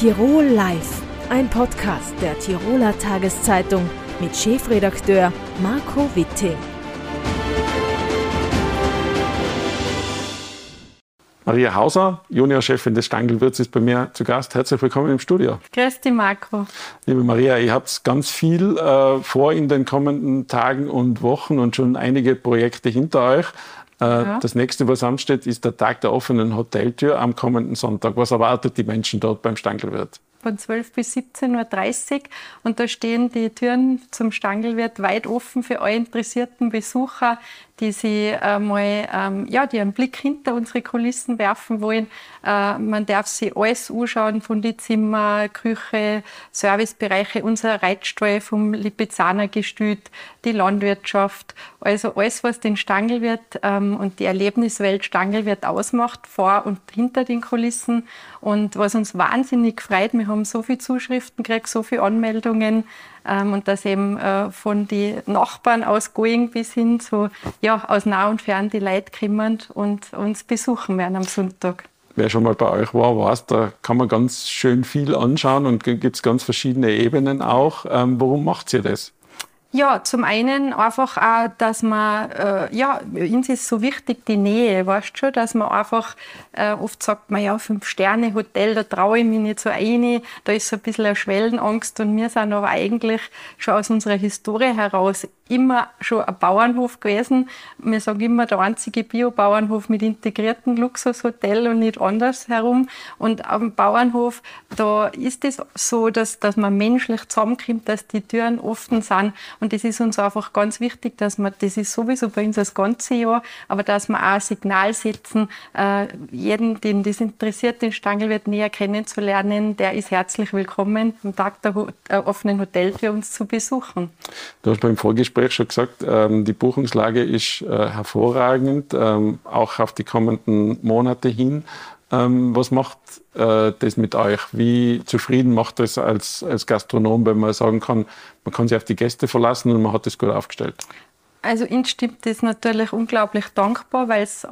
Tirol Live, ein Podcast der Tiroler Tageszeitung mit Chefredakteur Marco Witte. Maria Hauser, Juniorchefin des Stangelwirts, ist bei mir zu Gast. Herzlich willkommen im Studio. Grüß dich, Marco. Liebe Maria, ihr habt ganz viel äh, vor in den kommenden Tagen und Wochen und schon einige Projekte hinter euch. Äh, ja. Das nächste, was ansteht, ist der Tag der offenen Hoteltür am kommenden Sonntag. Was erwartet die Menschen dort beim Stangelwirt? von 12 bis 17.30 Uhr. Und da stehen die Türen zum Stangelwirt weit offen für alle interessierten Besucher, die sie einmal, ähm, ja, die einen Blick hinter unsere Kulissen werfen wollen. Äh, man darf sich alles anschauen, von die Zimmer, Küche, Servicebereiche, unser Reitstall vom Lipizzaner Gestüt, die Landwirtschaft. Also alles, was den Stangelwirt ähm, und die Erlebniswelt Stangelwirt ausmacht, vor und hinter den Kulissen. Und was uns wahnsinnig freut, wir haben so viele Zuschriften gekriegt, so viele Anmeldungen, und dass eben äh, von den Nachbarn aus Going bis hin zu, ja, aus nah und fern die Leute kommen und uns besuchen werden am Sonntag. Wer schon mal bei euch war, weiß, da kann man ganz schön viel anschauen und gibt es ganz verschiedene Ebenen auch. Ähm, warum macht ihr das? Ja, zum einen einfach auch, dass man, äh, ja, uns ist so wichtig die Nähe, weißt schon, dass man einfach, äh, oft sagt man ja, Fünf-Sterne-Hotel, da traue ich mich nicht so rein, da ist so ein bisschen eine Schwellenangst und wir sind aber eigentlich schon aus unserer Historie heraus immer schon ein Bauernhof gewesen. Wir sagen immer, der einzige Bio-Bauernhof mit integriertem Luxushotel und nicht anders herum. Und am Bauernhof, da ist es so, dass, dass man menschlich zusammenkommt, dass die Türen offen sind. Und das ist uns einfach ganz wichtig, dass man, das ist sowieso bei uns das ganze Jahr, aber dass wir auch ein Signal setzen, äh, jeden, den das interessiert, den Stangelwirt näher kennenzulernen, der ist herzlich willkommen, am Tag der, der offenen Hotel für uns zu besuchen. Du hast beim Vorgespräch Gespräch schon gesagt, ähm, die Buchungslage ist äh, hervorragend, ähm, auch auf die kommenden Monate hin. Ähm, was macht äh, das mit euch? Wie zufrieden macht das als, als Gastronom, wenn man sagen kann, man kann sich auf die Gäste verlassen und man hat das gut aufgestellt? Also uns stimmt das natürlich unglaublich dankbar, weil es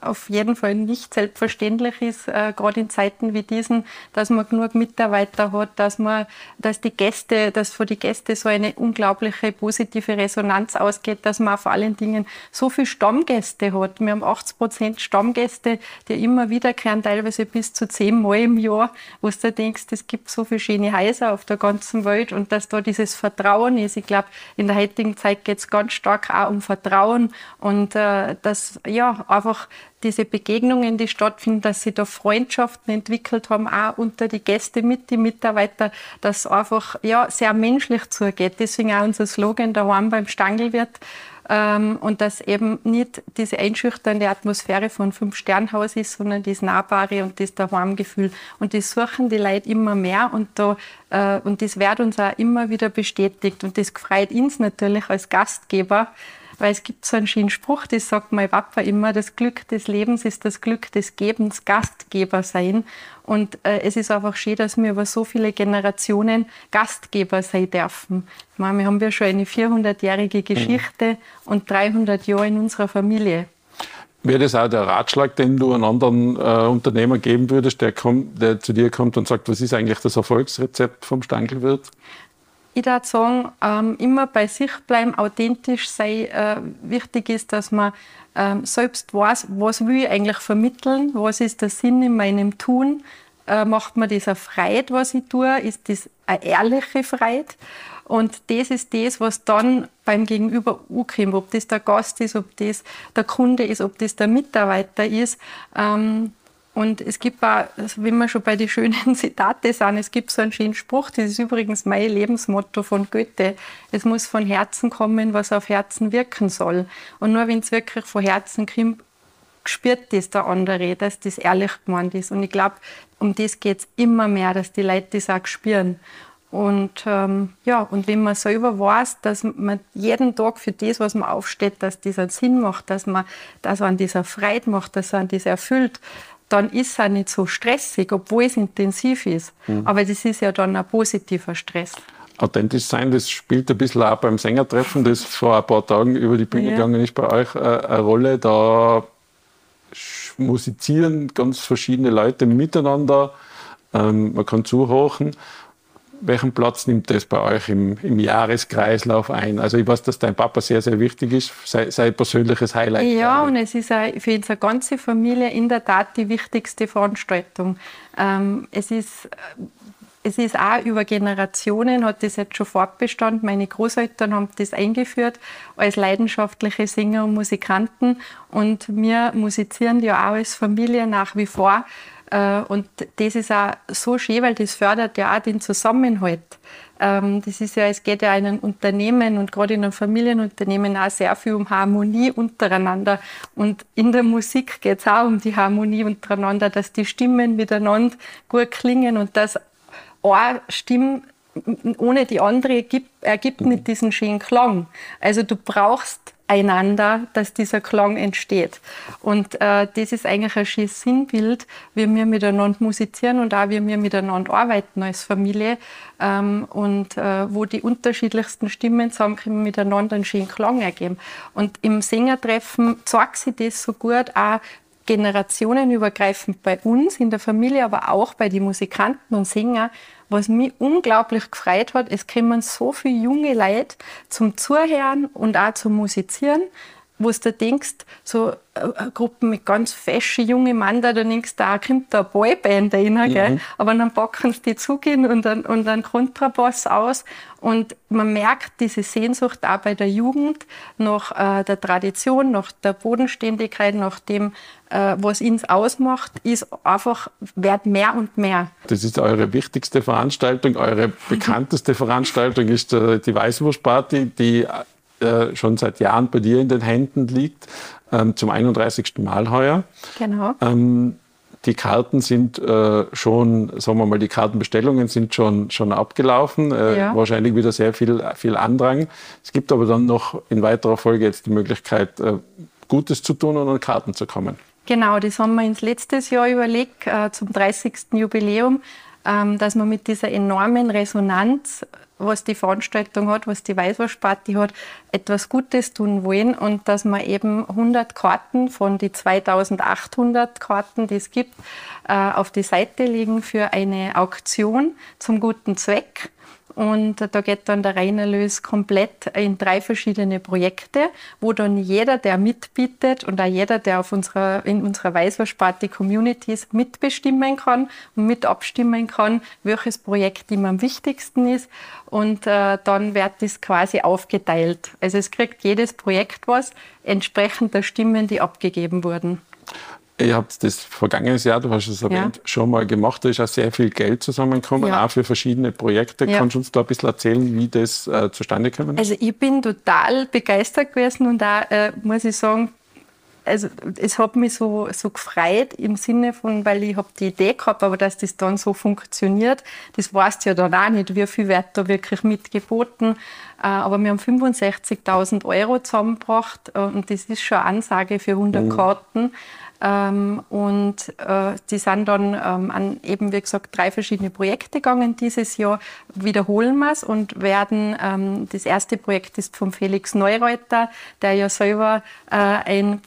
auf jeden Fall nicht selbstverständlich ist, äh, gerade in Zeiten wie diesen, dass man genug Mitarbeiter hat, dass man, dass die Gäste, dass von die Gäste so eine unglaubliche positive Resonanz ausgeht, dass man vor allen Dingen so viele Stammgäste hat. Wir haben 80 Prozent Stammgäste, die immer wiederkehren, teilweise bis zu zehn Mal im Jahr, wo du denkst, es gibt so viele schöne Häuser auf der ganzen Welt und dass da dieses Vertrauen ist. Ich glaube, in der heutigen Zeit geht es ganz stark auch um Vertrauen und äh, dass ja einfach diese Begegnungen, die stattfinden, dass sie da Freundschaften entwickelt haben, auch unter die Gäste mit die Mitarbeiter, dass einfach ja sehr menschlich zugeht. Deswegen auch unser Slogan daheim beim Stangelwirt ähm, und dass eben nicht diese einschüchternde Atmosphäre von Fünf-Sternhaus ist, sondern das Nahbare und das Daheimgefühl. Und das suchen die Leute immer mehr und da äh, und das wird uns auch immer wieder bestätigt und das freut uns natürlich als Gastgeber, weil es gibt so einen schönen Spruch, das sagt mein Papa immer, das Glück des Lebens ist das Glück des Gebens, Gastgeber sein. Und äh, es ist einfach schön, dass wir über so viele Generationen Gastgeber sein dürfen. Ich meine, wir haben ja schon eine 400-jährige Geschichte mhm. und 300 Jahre in unserer Familie. Wäre das auch der Ratschlag, den du einem anderen äh, Unternehmer geben würdest, der, kommt, der zu dir kommt und sagt, was ist eigentlich das Erfolgsrezept vom Stankelwirt? Ich würde sagen, ähm, immer bei sich bleiben, authentisch sein. Äh, wichtig ist, dass man ähm, selbst weiß, was will ich eigentlich vermitteln, was ist der Sinn in meinem Tun. Äh, macht mir das eine Freude, was ich tue? Ist das eine ehrliche Freude? Und das ist das, was dann beim Gegenüber ankommt, ob das der Gast ist, ob das der Kunde ist, ob das der Mitarbeiter ist. Ähm, und es gibt auch, also wenn wir schon bei den schönen Zitate sind, es gibt so einen schönen Spruch, das ist übrigens mein Lebensmotto von Goethe. Es muss von Herzen kommen, was auf Herzen wirken soll. Und nur wenn es wirklich von Herzen kommt, spürt das der andere, dass das ehrlich gemeint ist. Und ich glaube, um das geht es immer mehr, dass die Leute das auch spüren. Und ähm, ja, und wenn man selber weiß, dass man jeden Tag für das, was man aufsteht, dass das einen Sinn macht, dass man das an dieser Freude macht, dass man das erfüllt, dann ist es auch nicht so stressig, obwohl es intensiv ist. Mhm. Aber das ist ja dann ein positiver Stress. Authentisch sein, das spielt ein bisschen auch beim Sängertreffen, das vor ein paar Tagen über die Bühne ja. gegangen ist bei euch, äh, eine Rolle. Da musizieren ganz verschiedene Leute miteinander. ähm, man kann zuhören. Welchen Platz nimmt das bei euch im, im, Jahreskreislauf ein? Also ich weiß, dass dein Papa sehr, sehr wichtig ist, sein, sein persönliches Highlight. Ja, und es ist für unsere ganze Familie in der Tat die wichtigste Veranstaltung. Ähm, es ist es ist auch über Generationen, hat das jetzt schon fortbestanden. Meine Großeltern haben das eingeführt als leidenschaftliche Sänger und Musikanten. Und wir musizieren ja auch als Familie nach wie vor. Äh, und das ist auch so schön, weil das fördert ja auch den Zusammenhalt. Ähm, das ist ja, es geht ja in einem Unternehmen und gerade in einem Familienunternehmen auch sehr viel um Harmonie untereinander. Und in der Musik geht es auch um die Harmonie untereinander, dass die Stimmen miteinander gut klingen und dass eine Stimme ohne die andere ergibt, nicht diesen schönen Klang. Also du brauchst einander, dass dieser Klang entsteht. Und äh, das ist eigentlich ein schönes Sinnbild, wie wir miteinander musizieren und auch wie wir miteinander arbeiten als Familie ähm, und äh, wo die unterschiedlichsten Stimmen zusammenkommen, miteinander einen schönen Klang ergeben. Und im Sängertreffen zeigt sich das so gut auch, generationenübergreifend bei uns in der Familie, aber auch bei den Musikanten und Sängern, was mich unglaublich gefreut hat. Es kommen so viele junge Leute zum Zuhören und auch zum Musizieren, wo du denkst, so äh, Gruppen mit ganz feschen jungen Mann, da denkst da kommt da eine Boyband rein, mhm. gell? aber dann packen sie die zugehen und dann, und dann Kontrabass aus und man merkt diese Sehnsucht auch bei der Jugend nach äh, der Tradition, nach der Bodenständigkeit, nach dem, äh, was uns ausmacht, ist einfach, wird mehr und mehr. Das ist eure wichtigste Veranstaltung, eure bekannteste Veranstaltung ist äh, die Weißwurstparty, die äh, schon seit Jahren bei dir in den Händen liegt, ähm, zum 31. Mal heuer. Genau. Ähm, die Karten sind äh, schon, sagen wir mal, die Kartenbestellungen sind schon, schon abgelaufen. Äh, ja. Wahrscheinlich wieder sehr viel, viel Andrang. Es gibt aber dann noch in weiterer Folge jetzt die Möglichkeit, äh, Gutes zu tun und an Karten zu kommen. Genau, das haben wir ins letztes Jahr überlegt, äh, zum 30. Jubiläum, ähm, dass wir mit dieser enormen Resonanz was die Veranstaltung hat, was die Weißwurstparty hat, etwas Gutes tun wollen und dass wir eben 100 Karten von die 2800 Karten, die es gibt, äh, auf die Seite legen für eine Auktion zum guten Zweck. Und da geht dann der Reinerlös komplett in drei verschiedene Projekte, wo dann jeder, der mitbietet und auch jeder, der auf unserer, in unserer Weißwurstparty Communities mitbestimmen kann und mit abstimmen kann, welches Projekt ihm am wichtigsten ist. Und äh, dann wird das quasi aufgeteilt. Also es kriegt jedes Projekt was, entsprechend der Stimmen, die abgegeben wurden. Ihr habt das vergangenes Jahr, du hast es erwähnt, ja. schon mal gemacht. Da ist auch sehr viel Geld zusammengekommen, ja. auch für verschiedene Projekte. Ja. Kannst du uns da ein bisschen erzählen, wie das äh, zustande gekommen ist? Also ich bin total begeistert gewesen und da äh, muss ich sagen, also es hat mich so, so gefreut im Sinne von, weil ich habe die Idee gehabt, aber dass das dann so funktioniert, das weißt du ja dann auch nicht, wie viel wird da wirklich mitgeboten. Äh, aber wir haben 65.000 Euro zusammengebracht äh, und das ist schon eine Ansage für 100 mhm. Karten. Ähm, und äh, die sind dann ähm, an eben, wie gesagt, drei verschiedene Projekte gegangen dieses Jahr. Wiederholen wir es und werden, ähm, das erste Projekt ist von Felix Neureuter, der ja selber äh, ein,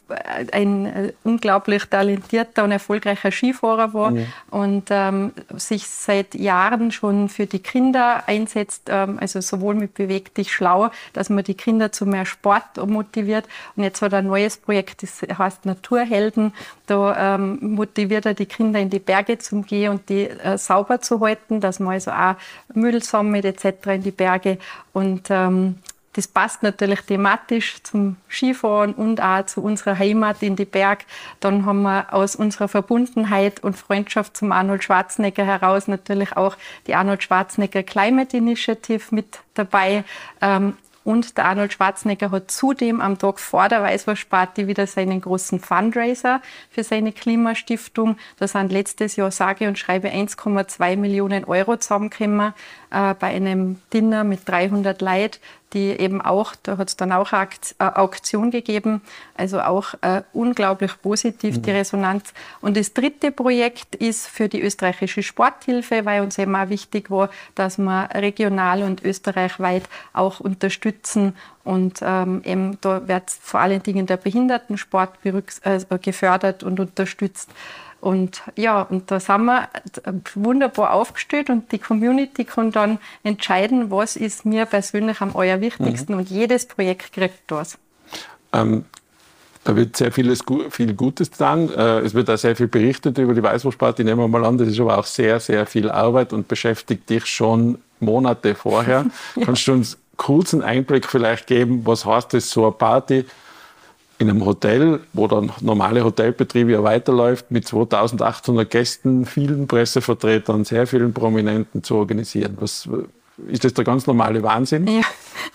ein äh, unglaublich talentierter und erfolgreicher Skifahrer war mhm. und ähm, sich seit Jahren schon für die Kinder einsetzt, ähm, also sowohl mit Beweg dich schlau, dass man die Kinder zu mehr Sport motiviert. Und jetzt hat er ein neues Projekt, das heißt Naturhelden da ähm, motiviert er die Kinder in die Berge zu gehen und die äh, sauber zu halten, dass man also auch Müll sammelt etc. in die Berge. Und ähm, das passt natürlich thematisch zum Skifahren und auch zu unserer Heimat in die Berg. Dann haben wir aus unserer Verbundenheit und Freundschaft zum Arnold Schwarzenegger heraus natürlich auch die Arnold Schwarzenegger Climate Initiative mit dabei. Ähm, und der Arnold Schwarzenegger hat zudem am Tag vor der Weißwurstparty wieder seinen großen Fundraiser für seine Klimastiftung. Da sind letztes Jahr sage und schreibe 1,2 Millionen Euro zusammengekommen äh, bei einem Dinner mit 300 Leuten die eben auch, da hat es dann auch eine äh, Auktion gegeben, also auch äh, unglaublich positiv mhm. die Resonanz. Und das dritte Projekt ist für die österreichische Sporthilfe, weil uns eben auch wichtig war, dass wir regional und österreichweit auch unterstützen und ähm, eben da wird vor allen Dingen der Behindertensport äh, gefördert und unterstützt. Und ja, und da sind wir wunderbar aufgestellt und die Community kann dann entscheiden, was ist mir persönlich am allerwichtigsten mhm. und jedes Projekt kriegt das. Ähm, da wird sehr vieles, viel Gutes getan. Äh, es wird auch sehr viel berichtet über die Weißwurstparty. Nehmen wir mal an, das ist aber auch sehr, sehr viel Arbeit und beschäftigt dich schon Monate vorher. ja. Kannst du uns kurz einen Einblick vielleicht geben, was heißt das, so eine Party in einem Hotel, wo der normale Hotelbetrieb ja weiterläuft, mit 2800 Gästen, vielen Pressevertretern, sehr vielen Prominenten zu organisieren? Was, ist das der ganz normale Wahnsinn? Ja,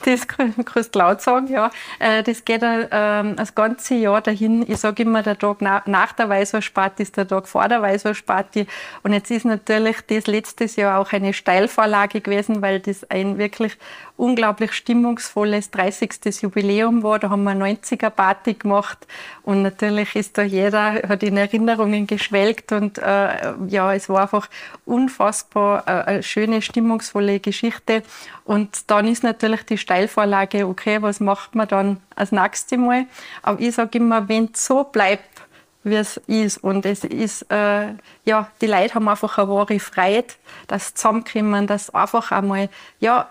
das kannst du laut sagen, ja. Äh, das geht ähm, das ganze Jahr dahin. Ich sage immer, der Tag nach der Weißwurstparty ist der Tag vor der Weißwurstparty. Und jetzt ist natürlich das letztes Jahr auch eine Steilvorlage gewesen, weil das ein wirklich unglaublich stimmungsvolles 30. Jubiläum war. Da haben wir eine 90er Party gemacht und natürlich ist da jeder, hat in Erinnerungen geschwelgt und äh, ja, es war einfach unfassbar äh, eine schöne, stimmungsvolle Geschichte. Und dann ist natürlich die Steilvorlage, okay, was macht man dann als nächstes Mal? Aber ich sage immer, wenn es so bleibt, wie es ist. Und es ist, äh, ja, die Leute haben einfach eine wahre Freude, dass zusammenkommen, dass einfach einmal, ja,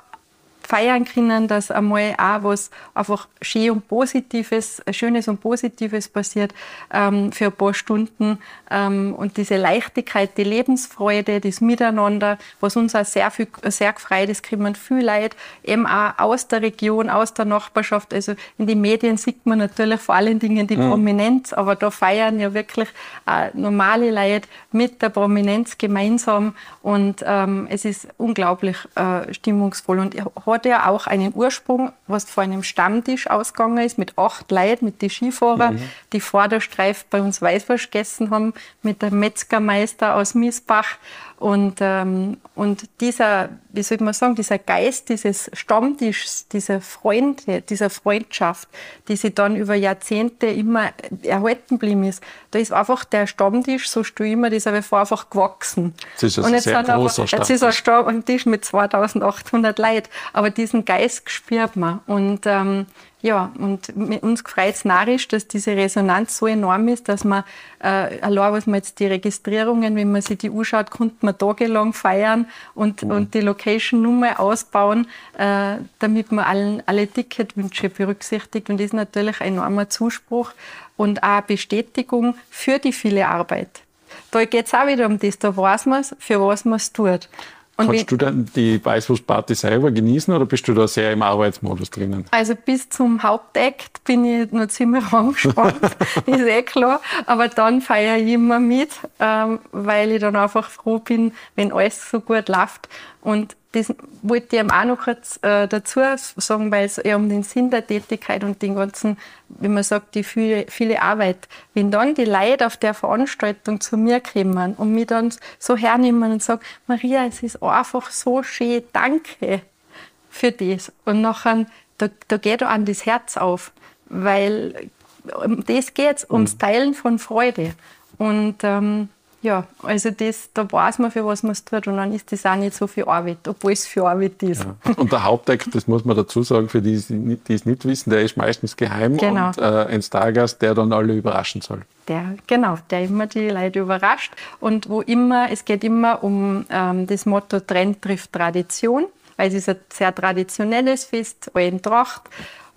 feiern können, dass einmal auch was einfach schön und Positives, Schönes und Positives passiert ähm, für ein paar Stunden. Ähm, und diese Leichtigkeit, die Lebensfreude, das Miteinander, was uns auch sehr, viel, sehr gefreut ist, kommen viel Leute eben auch aus der Region, aus der Nachbarschaft. Also in den Medien sieht man natürlich vor allen Dingen die mhm. Prominenz, aber da feiern ja wirklich äh, normale Leute mit der Prominenz gemeinsam und ähm, es ist unglaublich äh, stimmungsvoll und hat hat ja auch einen Ursprung, was vor einem Stammtisch ausgegangen ist, mit acht Leuten, mit den Skifahrern, mhm. die vor der Streif bei uns Weißwurst gegessen haben, mit dem Metzgermeister aus Miesbach und, ähm, und dieser, wie soll man sagen, dieser Geist dieses Stammtischs, dieser Freunde, dieser Freundschaft, die sich dann über Jahrzehnte immer erhalten geblieben ist, da ist einfach der Stammtisch, so stelle ich mir das aber vor, einfach gewachsen. Das ist ein und jetzt sehr großer einfach, Jetzt ist ein Stammtisch mit 2800 Leuten, aber diesen Geist spürt man. Und ähm, ja, und uns gefreut es narrisch, dass diese Resonanz so enorm ist, dass man, äh, allein was man jetzt die Registrierungen, wenn man sich die anschaut, konnte man tagelang feiern und, mhm. und die Location nur mal ausbauen, äh, damit man allen, alle Ticketwünsche berücksichtigt. Und das ist natürlich ein enormer Zuspruch und auch Bestätigung für die viele Arbeit. Da geht es auch wieder um das, da weiß man für was man es tut. Und Kannst du dann die Weißwurstparty selber genießen oder bist du da sehr im Arbeitsmodus drinnen? Also bis zum Hauptakt bin ich noch ziemlich angespannt, ist eh klar. Aber dann feiere ich immer mit, ähm, weil ich dann einfach froh bin, wenn alles so gut läuft. Und das wollte ich auch noch kurz äh, dazu sagen, weil es eher um den Sinn der Tätigkeit und den ganzen, wie man sagt, die viele, viele Arbeit. Wenn dann die Leute auf der Veranstaltung zu mir kommen und mich dann so hernehmen und sagen, Maria, es ist einfach so schön, danke für das. Und nachher, da, da geht an das Herz auf, weil um das geht es, ums mhm. Teilen von Freude. Und ähm, ja, also das, da weiß man, für was man es tut und dann ist das auch nicht so viel Arbeit, obwohl es viel Arbeit ist. Ja. Und der Hauptakt, das muss man dazu sagen, für die, die es nicht wissen, der ist meistens geheim genau. und äh, ein Stargast, der dann alle überraschen soll. Der, genau, der immer die Leute überrascht und wo immer, es geht immer um ähm, das Motto Trend trifft Tradition, weil es ist ein sehr traditionelles Fest, in Tracht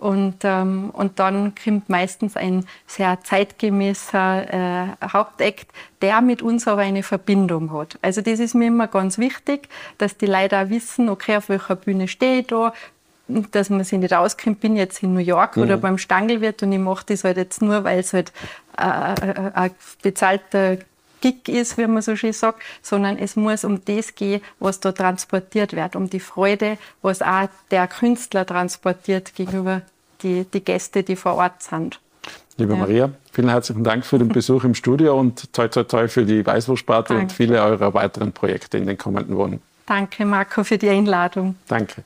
und, ähm, und dann kommt meistens ein sehr zeitgemäßer äh, Hauptakt, der mit uns aber eine Verbindung hat. Also das ist mir immer ganz wichtig, dass die Leute auch wissen, okay, auf welcher Bühne stehe ich da, dass man sich nicht auskennt, bin jetzt in New York mhm. oder beim Stangelwirt und ich mache das halt jetzt nur, weil es halt äh, äh ein bezahlter Gig ist, wie man so schön sagt, sondern es muss um das gehen, was da transportiert wird, um die Freude, was auch der Künstler transportiert gegenüber die, die Gäste, die vor Ort sind. Liebe ja. Maria, vielen herzlichen Dank für den Besuch im Studio und toi toi toi für die Weißwurstsparte und viele eurer weiteren Projekte in den kommenden Wochen. Danke, Marco, für die Einladung. Danke.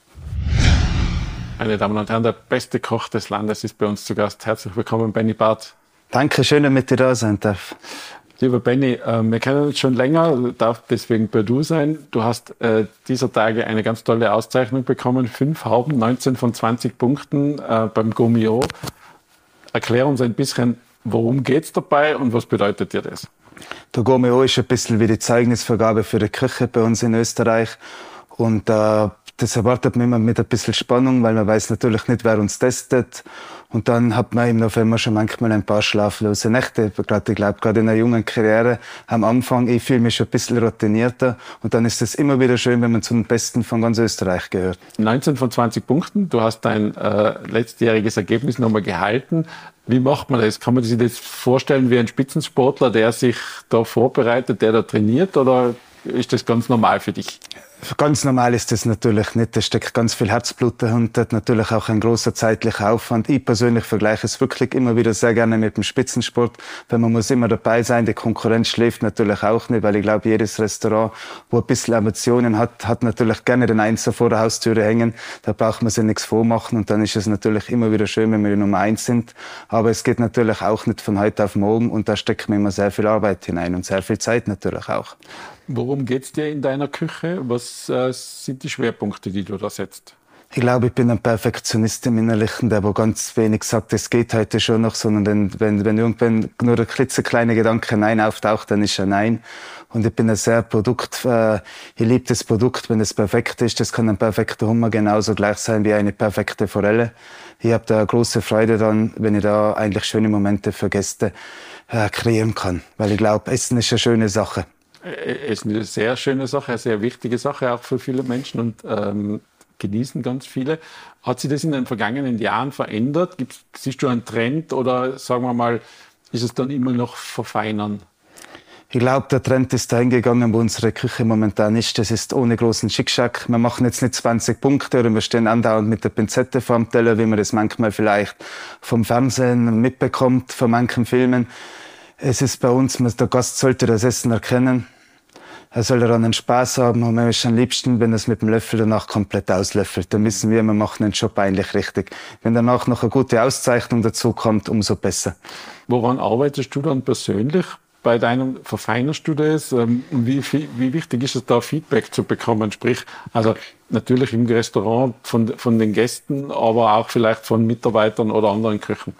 Meine Damen und Herren, der beste Koch des Landes ist bei uns zu Gast. Herzlich willkommen, Benny Barth. Danke, schön, dass ich da sein darf. Lieber Benny, äh, wir kennen uns schon länger, darf deswegen bei du sein. Du hast äh, dieser Tage eine ganz tolle Auszeichnung bekommen. Fünf Hauben, 19 von 20 Punkten äh, beim Gomio. Erklär uns ein bisschen, worum geht es dabei und was bedeutet dir das? Der Gomeo ist ein bisschen wie die Zeugnisvergabe für die Küche bei uns in Österreich. Und äh, das erwartet man immer mit ein bisschen Spannung, weil man weiß natürlich nicht, wer uns testet. Und dann hat man im November schon manchmal ein paar schlaflose Nächte. Gerade, ich glaube, gerade in einer jungen Karriere am Anfang, ich fühle mich schon ein bisschen routinierter. Und dann ist es immer wieder schön, wenn man zu den Besten von ganz Österreich gehört. 19 von 20 Punkten. Du hast dein äh, letztjähriges Ergebnis nochmal gehalten. Wie macht man das? Kann man sich das vorstellen wie ein Spitzensportler, der sich da vorbereitet, der da trainiert? Oder ist das ganz normal für dich? Ganz normal ist das natürlich nicht. Da steckt ganz viel Herzblut dahinter, natürlich auch ein großer zeitlicher Aufwand. Ich persönlich vergleiche es wirklich immer wieder sehr gerne mit dem Spitzensport, weil man muss immer dabei sein. Die Konkurrenz schläft natürlich auch nicht, weil ich glaube, jedes Restaurant, wo ein bisschen Emotionen hat, hat natürlich gerne den Einser vor der Haustüre hängen. Da braucht man sich nichts vormachen und dann ist es natürlich immer wieder schön, wenn wir die Nummer eins sind. Aber es geht natürlich auch nicht von heute auf morgen und da steckt man immer sehr viel Arbeit hinein und sehr viel Zeit natürlich auch. Worum geht es dir in deiner Küche? Was äh, sind die Schwerpunkte, die du da setzt? Ich glaube, ich bin ein Perfektionist im Innerlichen, der wo ganz wenig sagt, es geht heute schon noch, sondern wenn, wenn irgendwann nur der klitzekleine Gedanke Nein auftaucht, dann ist er Nein. Und ich bin ein sehr Produkt, äh, ich liebe das Produkt, wenn es perfekt ist. Das kann ein perfekter Hummer genauso gleich sein wie eine perfekte Forelle. Ich habe da große Freude dran, wenn ich da eigentlich schöne Momente für Gäste äh, kreieren kann. Weil ich glaube, Essen ist eine schöne Sache. Äh, ist eine sehr schöne Sache, eine sehr wichtige Sache auch für viele Menschen und ähm, genießen ganz viele. Hat sich das in den vergangenen Jahren verändert? Gibt's, siehst du einen Trend oder sagen wir mal, ist es dann immer noch verfeinern? Ich glaube, der Trend ist dahin gegangen, wo unsere Küche momentan ist. Das ist ohne großen Schickschack. Wir machen jetzt nicht 20 Punkte oder wir stehen andauernd mit der Pinzette vorm Teller, wie man das manchmal vielleicht vom Fernsehen mitbekommt, von manchen Filmen. Es ist bei uns, der Gast sollte das Essen erkennen er soll daran einen Spaß haben und mir ist am liebsten, wenn er es mit dem Löffel danach komplett auslöffelt. Dann wissen wir, wir machen den Job eigentlich richtig. Wenn danach noch eine gute Auszeichnung dazu kommt, umso besser. Woran arbeitest du dann persönlich bei deinem Verfeinerst du das? Ähm, wie, wie wichtig ist es da, Feedback zu bekommen? Sprich, also natürlich im Restaurant von, von den Gästen, aber auch vielleicht von Mitarbeitern oder anderen Köchen.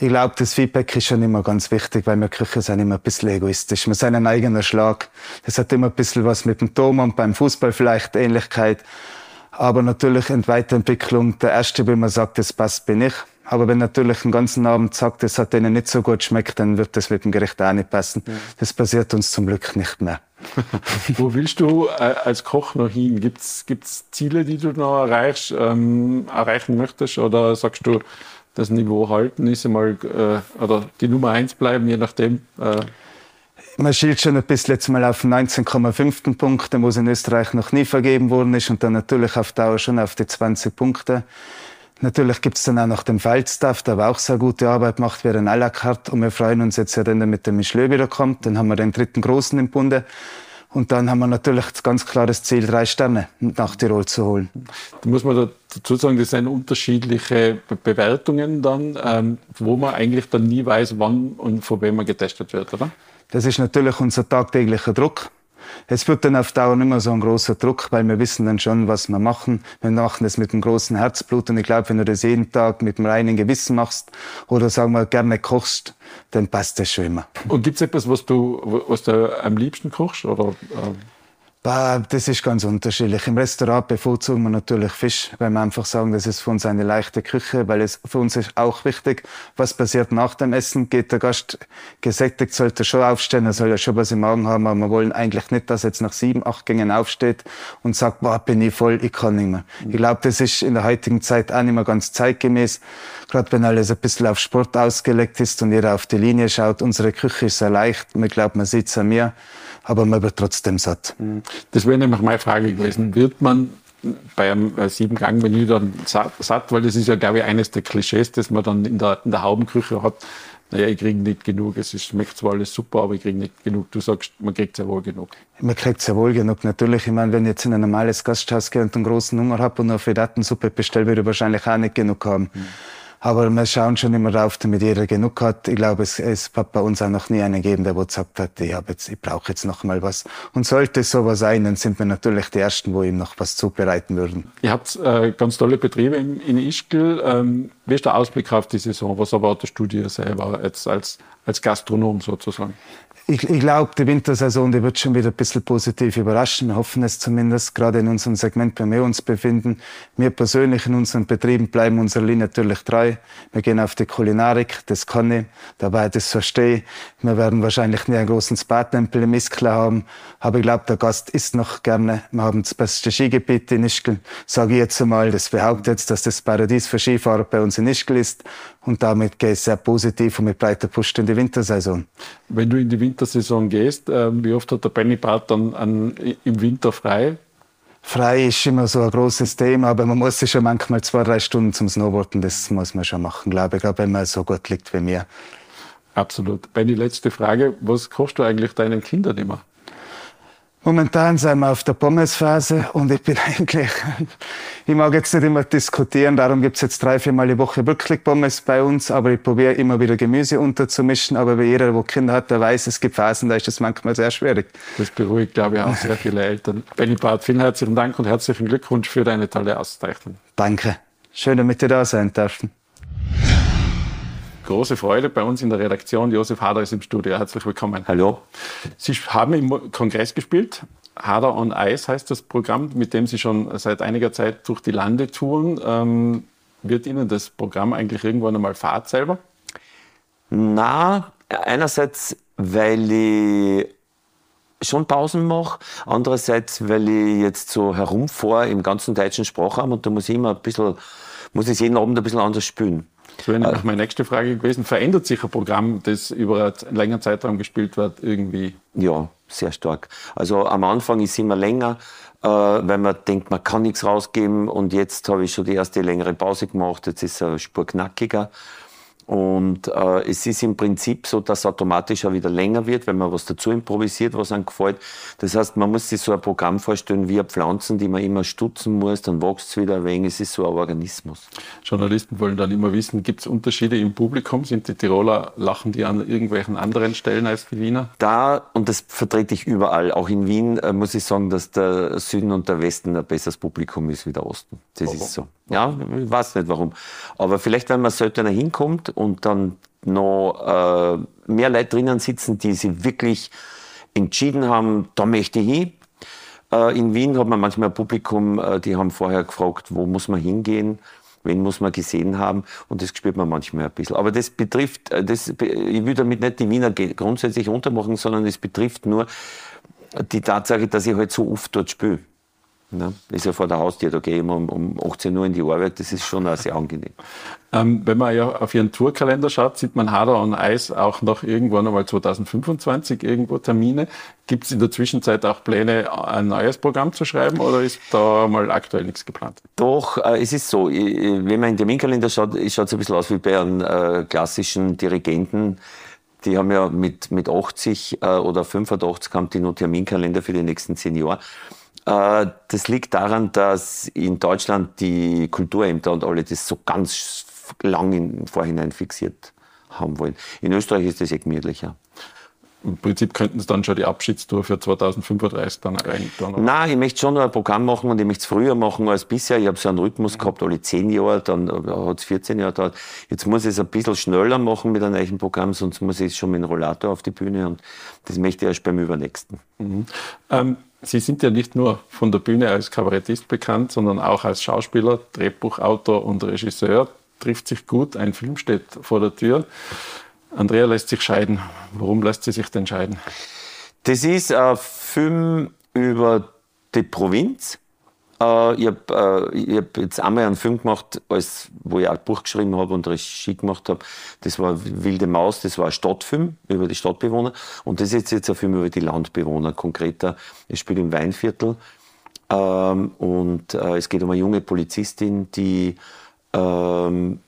Ich glaube, das Feedback ist schon immer ganz wichtig, weil wir Küche sind immer ein bisschen egoistisch. Wir sind ein eigener Schlag. Das hat immer ein bisschen was mit dem Tom und beim Fußball vielleicht Ähnlichkeit. Aber natürlich in Weiterentwicklung, der Erste, wenn man sagt, das passt, bin ich. Aber wenn natürlich den ganzen Abend sagt, das hat denen nicht so gut schmeckt, dann wird das mit dem Gericht auch nicht passen. Ja. Das passiert uns zum Glück nicht mehr. Wo willst du äh, als Koch noch hin? Gibt es Ziele, die du noch erreichst, ähm, erreichen möchtest? Oder sagst du, das Niveau halten, ist einmal äh, oder die Nummer eins bleiben, je nachdem. Äh. Man schielt schon ein bisschen jetzt mal auf 19,5 Punkte, wo es in Österreich noch nie vergeben worden ist und dann natürlich auf Dauer schon auf die 20 Punkte. Natürlich gibt es dann auch noch den Feldstaff, der aber auch sehr gute Arbeit macht, während à la carte. Und wir freuen uns jetzt wenn er mit dem Michelin wieder kommt. Dann haben wir den dritten Großen im Bunde. Und dann haben wir natürlich das ganz klares Ziel, drei Sterne nach Tirol zu holen. Da muss man dazu sagen, das sind unterschiedliche Bewertungen dann, ähm, wo man eigentlich dann nie weiß, wann und von wem man getestet wird, oder? Das ist natürlich unser tagtäglicher Druck. Es wird dann auf Dauer nicht mehr so ein großer Druck, weil wir wissen dann schon, was wir machen. Wir machen das mit einem großen Herzblut und ich glaube, wenn du das jeden Tag mit einem reinen Gewissen machst oder sagen wir gerne kochst, dann passt das schon immer. Und gibt es etwas, was du, was du am liebsten kochst? Oder, ähm das ist ganz unterschiedlich. Im Restaurant bevorzugen wir natürlich Fisch, weil wir einfach sagen, das ist für uns eine leichte Küche, weil es für uns ist auch wichtig, was passiert nach dem Essen. Geht der Gast gesättigt, sollte er schon aufstehen, er soll ja schon was im Magen haben, aber wir wollen eigentlich nicht, dass er jetzt nach sieben, acht Gängen aufsteht und sagt, boah, bin ich voll, ich kann nicht mehr. Ich glaube, das ist in der heutigen Zeit auch nicht mehr ganz zeitgemäß. Gerade wenn alles ein bisschen auf Sport ausgelegt ist und jeder auf die Linie schaut. Unsere Küche ist sehr leicht. Ich glaube, man sieht es an mir aber man wird trotzdem satt. Mhm. Das wäre nämlich meine Frage gewesen. Wird man bei einem äh, Sieben-Gang-Menü dann satt, weil das ist ja, glaube ich, eines der Klischees, das man dann in der, in der Haubenküche hat. Naja, ich kriege nicht genug. Es schmeckt zwar alles super, aber ich kriege nicht genug. Du sagst, man kriegt sehr wohl genug. Man kriegt sehr wohl genug, natürlich. Ich meine, wenn ich jetzt in ein normales Gasthaus gehe und einen großen Hunger habe und eine Fridatensuppe bestelle, würde ich wahrscheinlich auch nicht genug haben. Mhm. Aber wir schauen schon immer drauf, damit jeder genug hat. Ich glaube, es, es hat bei uns auch noch nie einen gegeben, der gesagt hat, ich, hab jetzt, ich brauche jetzt noch mal was. Und sollte es sowas sein, dann sind wir natürlich die Ersten, wo ihm noch was zubereiten würden. Ihr habt äh, ganz tolle Betriebe in, in Ischgl. Ähm, wie ist der Ausblick auf die Saison? Was erwartest du dir selber jetzt als, als Gastronom sozusagen? Ich, ich glaube, die Wintersaison, die wird schon wieder ein bisschen positiv überraschen. Wir hoffen es zumindest, gerade in unserem Segment, wenn wir uns befinden. Wir persönlich in unseren Betrieben bleiben unserer Linie natürlich treu. Wir gehen auf die Kulinarik, das kann ich, dabei das verstehe. Wir werden wahrscheinlich nie einen großen Spa-Tempel im Iskler haben, aber ich glaube, der Gast isst noch gerne. Wir haben das beste Skigebiet in Ischgl, sage ich jetzt einmal. Das behauptet jetzt, dass das Paradies für Skifahrer bei uns in Ischgl ist. Und damit geht es sehr positiv und mit breiter Push in die Wintersaison. Wenn du in die Wintersaison gehst, äh, wie oft hat der Benny Bart dann an, im Winter frei? Frei ist immer so ein großes Thema, aber man muss sich schon manchmal zwei, drei Stunden zum Snowboarden, das muss man schon machen, glaube ich, wenn man so gut liegt wie mir. Absolut. Benny, letzte Frage. Was kochst du eigentlich deinen Kindern immer? Momentan sind wir auf der Pommesphase und ich bin eigentlich, ich mag jetzt nicht immer diskutieren, darum gibt's jetzt drei, viermal die Woche wirklich Pommes bei uns, aber ich probiere immer wieder Gemüse unterzumischen, aber wie jeder, der Kinder hat, der weiß, es gibt Phasen, da ist das manchmal sehr schwierig. Das beruhigt, glaube ich, auch sehr viele Eltern. Benny Bart, vielen herzlichen Dank und herzlichen Glückwunsch für deine tolle Auszeichnung. Danke. Schön, damit ihr da sein dürfen große Freude. Bei uns in der Redaktion, Josef Hader ist im Studio. Herzlich willkommen. Hallo. Sie haben im Kongress gespielt. Hader on Ice heißt das Programm, mit dem Sie schon seit einiger Zeit durch die Lande touren. Ähm, wird Ihnen das Programm eigentlich irgendwann einmal Fahrt selber? Na, einerseits, weil ich schon Pausen mache, andererseits, weil ich jetzt so herumfahre im ganzen deutschen Sprachraum und da muss ich immer ein bisschen, muss ich jeden Abend ein bisschen anders spielen. Das wäre nämlich meine nächste Frage gewesen. Verändert sich ein Programm, das über einen längeren Zeitraum gespielt wird, irgendwie? Ja, sehr stark. Also am Anfang ist es immer länger, äh, weil man denkt, man kann nichts rausgeben und jetzt habe ich schon die erste längere Pause gemacht, jetzt ist es eine Spur knackiger. Und äh, es ist im Prinzip so, dass automatisch auch wieder länger wird, wenn man was dazu improvisiert, was einem gefällt. Das heißt, man muss sich so ein Programm vorstellen wie Pflanzen, die man immer stutzen muss, dann wächst es wieder ein wenig. Es ist so ein Organismus. Journalisten wollen dann immer wissen, gibt es Unterschiede im Publikum? Sind die Tiroler, lachen die an irgendwelchen anderen Stellen als die Wiener? Da, und das vertrete ich überall, auch in Wien, äh, muss ich sagen, dass der Süden und der Westen ein besseres Publikum ist wie der Osten. Das warum? ist so. Ja, ich weiß nicht warum. Aber vielleicht, wenn man seltener hinkommt und dann noch äh, mehr Leute drinnen sitzen, die sich wirklich entschieden haben, da möchte ich hin. Äh, in Wien hat man manchmal ein Publikum, äh, die haben vorher gefragt, wo muss man hingehen, wen muss man gesehen haben und das spürt man manchmal ein bisschen. Aber das betrifft, äh, das, ich will damit nicht die Wiener grundsätzlich untermachen, sondern es betrifft nur die Tatsache, dass ich halt so oft dort spiele. Ja, ist ja vor der Haustür, da gehe ich immer um, um 18 Uhr in die Arbeit, das ist schon auch sehr angenehm. Ähm, wenn man ja auf Ihren Tourkalender schaut, sieht man Hader on Eis auch noch irgendwann einmal 2025 irgendwo Termine. Gibt es in der Zwischenzeit auch Pläne, ein neues Programm zu schreiben oder ist da mal aktuell nichts geplant? Doch, äh, es ist so, wenn man in den Terminkalender schaut, schaut es ein bisschen aus wie bei einem äh, klassischen Dirigenten. Die haben ja mit, mit 80 äh, oder 85 haben die nur Terminkalender für die nächsten zehn Jahre. Äh, das liegt daran, dass in Deutschland die Kulturämter und alle das so ganz lang im Vorhinein fixiert haben wollen. In Österreich ist das ja gemütlicher. Im Prinzip könnten Sie dann schon die Abschiedstour für 2035 dann einplanen? Nein, ich möchte schon noch ein Programm machen und ich möchte es früher machen als bisher. Ich habe so einen Rhythmus gehabt, alle zehn Jahre, dann hat es 14 Jahre gedauert. Jetzt muss ich es ein bisschen schneller machen mit einem neuen Programm, sonst muss ich schon mit dem Rollator auf die Bühne und das möchte ich erst beim übernächsten. Mhm. Ähm, Sie sind ja nicht nur von der Bühne als Kabarettist bekannt, sondern auch als Schauspieler, Drehbuchautor und Regisseur. Trifft sich gut, ein Film steht vor der Tür. Andrea lässt sich scheiden. Warum lässt sie sich denn scheiden? Das ist ein Film über die Provinz äh, ich habe äh, hab jetzt einmal einen Film gemacht, als, wo ich ein Buch geschrieben habe und Regie gemacht habe. Das war Wilde Maus, das war ein Stadtfilm über die Stadtbewohner. Und das ist jetzt ein Film über die Landbewohner. Konkreter, es spielt im Weinviertel. Ähm, und äh, es geht um eine junge Polizistin, die ähm,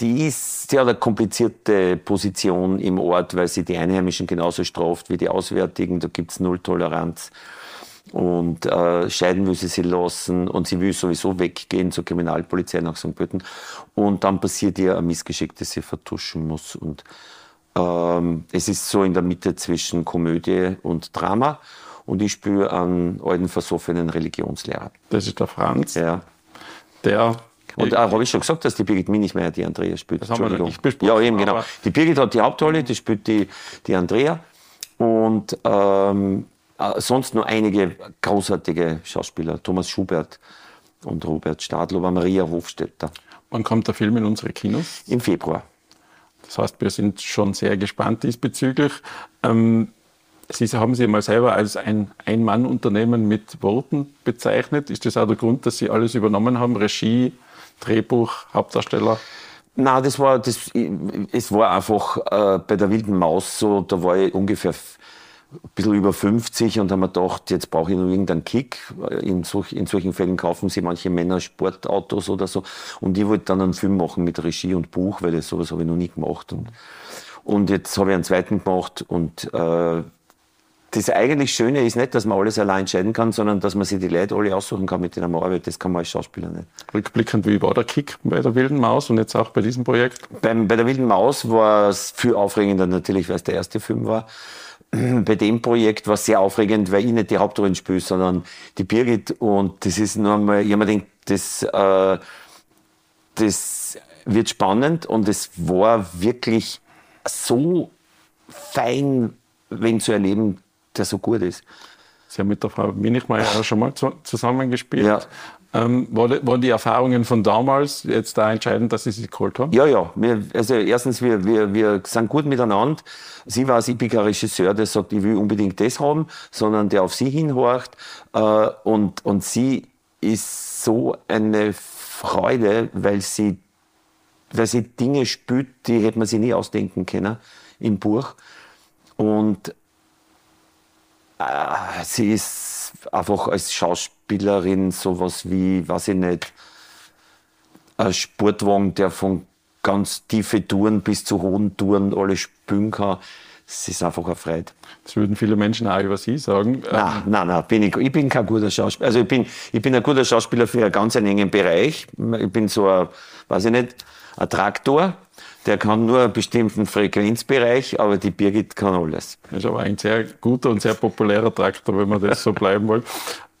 die, ist, die hat eine komplizierte Position im Ort, weil sie die Einheimischen genauso straft wie die Auswärtigen. Da gibt es Null Toleranz und äh, scheiden will sie sie lassen und sie will sowieso weggehen zur Kriminalpolizei nach St. Pölten und dann passiert ihr ein Missgeschick, das sie vertuschen muss und ähm, es ist so in der Mitte zwischen Komödie und Drama und ich spüre einen alten versoffenen Religionslehrer. Das ist der Franz. Ja. Der Und Ja, äh, habe ich schon gesagt, dass die Birgit Minichmeier die Andrea spielt. Das haben wir nicht besprochen, Ja, eben, genau. Die Birgit hat die Hauptrolle, die spielt die, die Andrea. Und ähm, äh, sonst noch einige großartige Schauspieler. Thomas Schubert und Robert Stadlober, Maria Hofstetter. Wann kommt der Film in unsere Kinos? Im Februar. Das heißt, wir sind schon sehr gespannt diesbezüglich. Ähm, Sie haben sich mal selber als ein Ein-Mann-Unternehmen mit Worten bezeichnet. Ist das auch der Grund, dass Sie alles übernommen haben? Regie, Drehbuch, Hauptdarsteller? Nein, das war, das, es war einfach äh, bei der Wilden Maus so, da war ich ungefähr ein bisschen über 50 und haben mir gedacht, jetzt brauche ich noch irgendeinen Kick. In, solch, in solchen Fällen kaufen sie manche Männer Sportautos oder so. Und ich wollte dann einen Film machen mit Regie und Buch, weil das, sowas habe ich noch nie gemacht. Und, und jetzt habe ich einen zweiten gemacht und äh, das eigentlich Schöne ist nicht, dass man alles allein entscheiden kann, sondern dass man sich die Leute alle aussuchen kann, mit denen man arbeitet. Das kann man als Schauspieler nicht. Rückblickend, wie war der Kick bei der Wilden Maus und jetzt auch bei diesem Projekt? Beim, bei der Wilden Maus war es viel aufregender natürlich, weil es der erste Film war. Bei dem Projekt war es sehr aufregend, weil ich nicht die Hauptrollen spiele, sondern die Birgit. Und das ist nur mal, ich hab mir gedacht, das, äh, das wird spannend und es war wirklich so fein, wen zu erleben, der so gut ist. Sie haben mit der Frau Minichmeier auch schon mal zu, zusammengespielt. Ja. Ähm, war die- waren die Erfahrungen von damals jetzt da entscheidend, dass Sie sie geholt haben? Ja, ja. Wir, also erstens, wir, wir, wir sind gut miteinander. Sie ich bin kein Regisseur, der sagt, ich will unbedingt das haben, sondern der auf sie hinhorcht. Äh, und, und sie ist so eine Freude, weil sie, weil sie Dinge spürt, die hätte man sich nie ausdenken können im Buch. Und äh, sie ist einfach als Schauspielerin sowas wie, weiß ich nicht, ein Sportwagen, der von ganz tiefe Touren bis zu hohen Touren alles spülen kann. Es ist einfach eine Freude. Das würden viele Menschen auch über Sie sagen. Nein, nein, nein, bin ich, ich bin kein guter Schauspieler. Also ich bin, ich bin ein guter Schauspieler für einen ganz engen Bereich. Ich bin so ein, weiß ich nicht, ein Traktor. Der kann nur einen bestimmten Frequenzbereich, aber die Birgit kann alles. Das ist aber ein sehr guter und sehr populärer Traktor, wenn man das so bleiben will.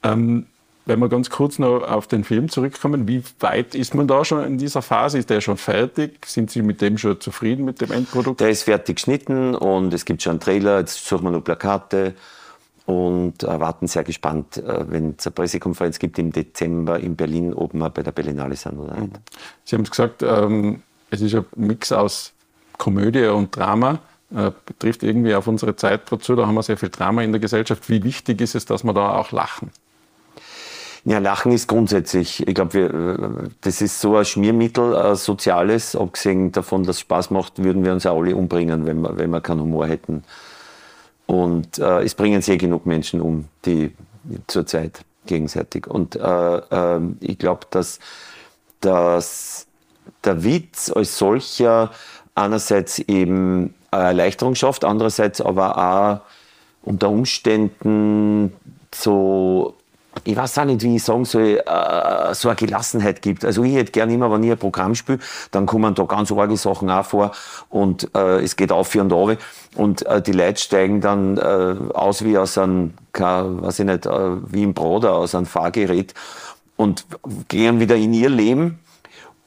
Ähm, wenn wir ganz kurz noch auf den Film zurückkommen, wie weit ist man da schon in dieser Phase? Ist der schon fertig? Sind Sie mit dem schon zufrieden, mit dem Endprodukt? Der ist fertig geschnitten und es gibt schon einen Trailer. Jetzt suchen wir noch Plakate und äh, warten sehr gespannt, äh, wenn es eine Pressekonferenz gibt im Dezember in Berlin, ob wir bei der Berlinale sind oder nicht. Sie haben es gesagt, ähm, es ist ein Mix aus Komödie und Drama. Äh, betrifft irgendwie auf unsere Zeit dazu. Da haben wir sehr viel Drama in der Gesellschaft. Wie wichtig ist es, dass wir da auch lachen? Ja, Lachen ist grundsätzlich, ich glaube, das ist so ein Schmiermittel, ein soziales, abgesehen davon, dass es Spaß macht, würden wir uns auch alle umbringen, wenn wir, wenn wir keinen Humor hätten. Und äh, es bringen sehr genug Menschen um, die zurzeit gegenseitig. Und äh, äh, ich glaube, dass, dass der Witz als solcher einerseits eben eine Erleichterung schafft, andererseits aber auch unter Umständen so, ich weiß auch nicht, wie ich sagen soll, äh, so eine Gelassenheit gibt. Also ich hätte gerne immer, wenn ich ein Programm spiele, dann kommen da ganz arge Sachen auch vor und äh, es geht auf und runter und äh, die Leute steigen dann äh, aus wie aus einem, weiß ich nicht, äh, wie im Broder, aus einem Fahrgerät und gehen wieder in ihr Leben.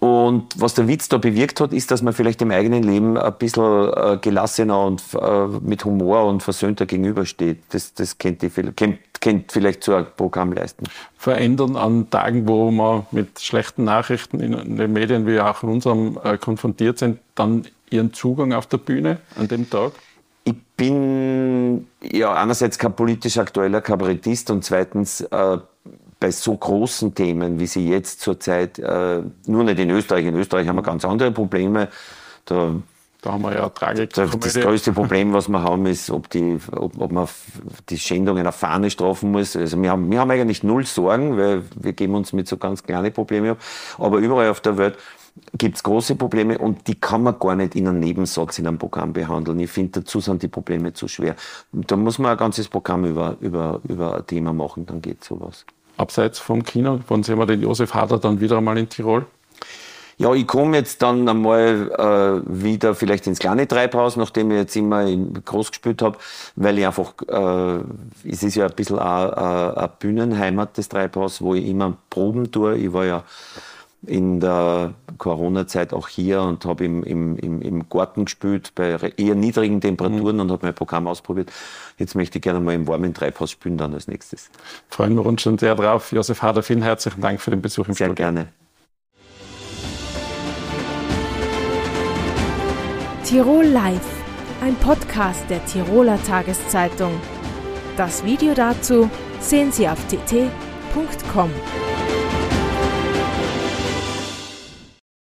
Und was der Witz da bewirkt hat, ist, dass man vielleicht im eigenen Leben ein bisschen äh, gelassener und äh, mit Humor und versöhnter gegenübersteht. Das, das kennt, die, kennt, kennt vielleicht so ein Programm leisten. Verändern an Tagen, wo wir mit schlechten Nachrichten in den Medien wie auch in unserem äh, konfrontiert sind, dann Ihren Zugang auf der Bühne an dem Tag? Ich bin ja einerseits kein politisch aktueller Kabarettist und zweitens äh, bei so großen Themen, wie sie jetzt zurzeit, äh, nur nicht in Österreich, in Österreich haben wir ganz andere Probleme. Da, Da haben wir ja Tragik. das, das größte Problem, was wir haben, ist, ob, die, ob, ob man die Schändungen auf Fahne strafen muss. Also wir haben, wir haben eigentlich null Sorgen, weil wir geben uns mit so ganz kleinen Problemen ab. Aber überall auf der Welt gibt es große Probleme und die kann man gar nicht in einem Nebensatz in einem Programm behandeln. Ich finde, dazu sind die Probleme zu schwer. Da muss man ein ganzes Programm über, über, über ein Thema machen, dann geht sowas. Abseits vom Kino, wann sehen wir den Josef Hader dann wieder einmal in Tirol? Ja, ich komme jetzt dann einmal äh, wieder vielleicht ins kleine Treibhaus, nachdem ich jetzt immer groß gespielt habe, weil ich einfach, äh, es ist ja ein bisschen eine, eine Bühnenheimat, das Treibhaus, wo ich immer Proben tue. Ich war ja in der Corona-Zeit auch hier und habe im, im, im, im Garten gespielt bei eher niedrigen Temperaturen mhm. und habe mein Programm ausprobiert. Jetzt möchte ich gerne mal im warmen Treibhaus spielen dann als nächstes. Freuen wir uns schon sehr drauf. Josef Hader, vielen herzlichen Dank für den Besuch im sehr Studio. Sehr gerne. Tirol Live, ein Podcast der Tiroler Tageszeitung. Das Video dazu sehen Sie auf tt.com.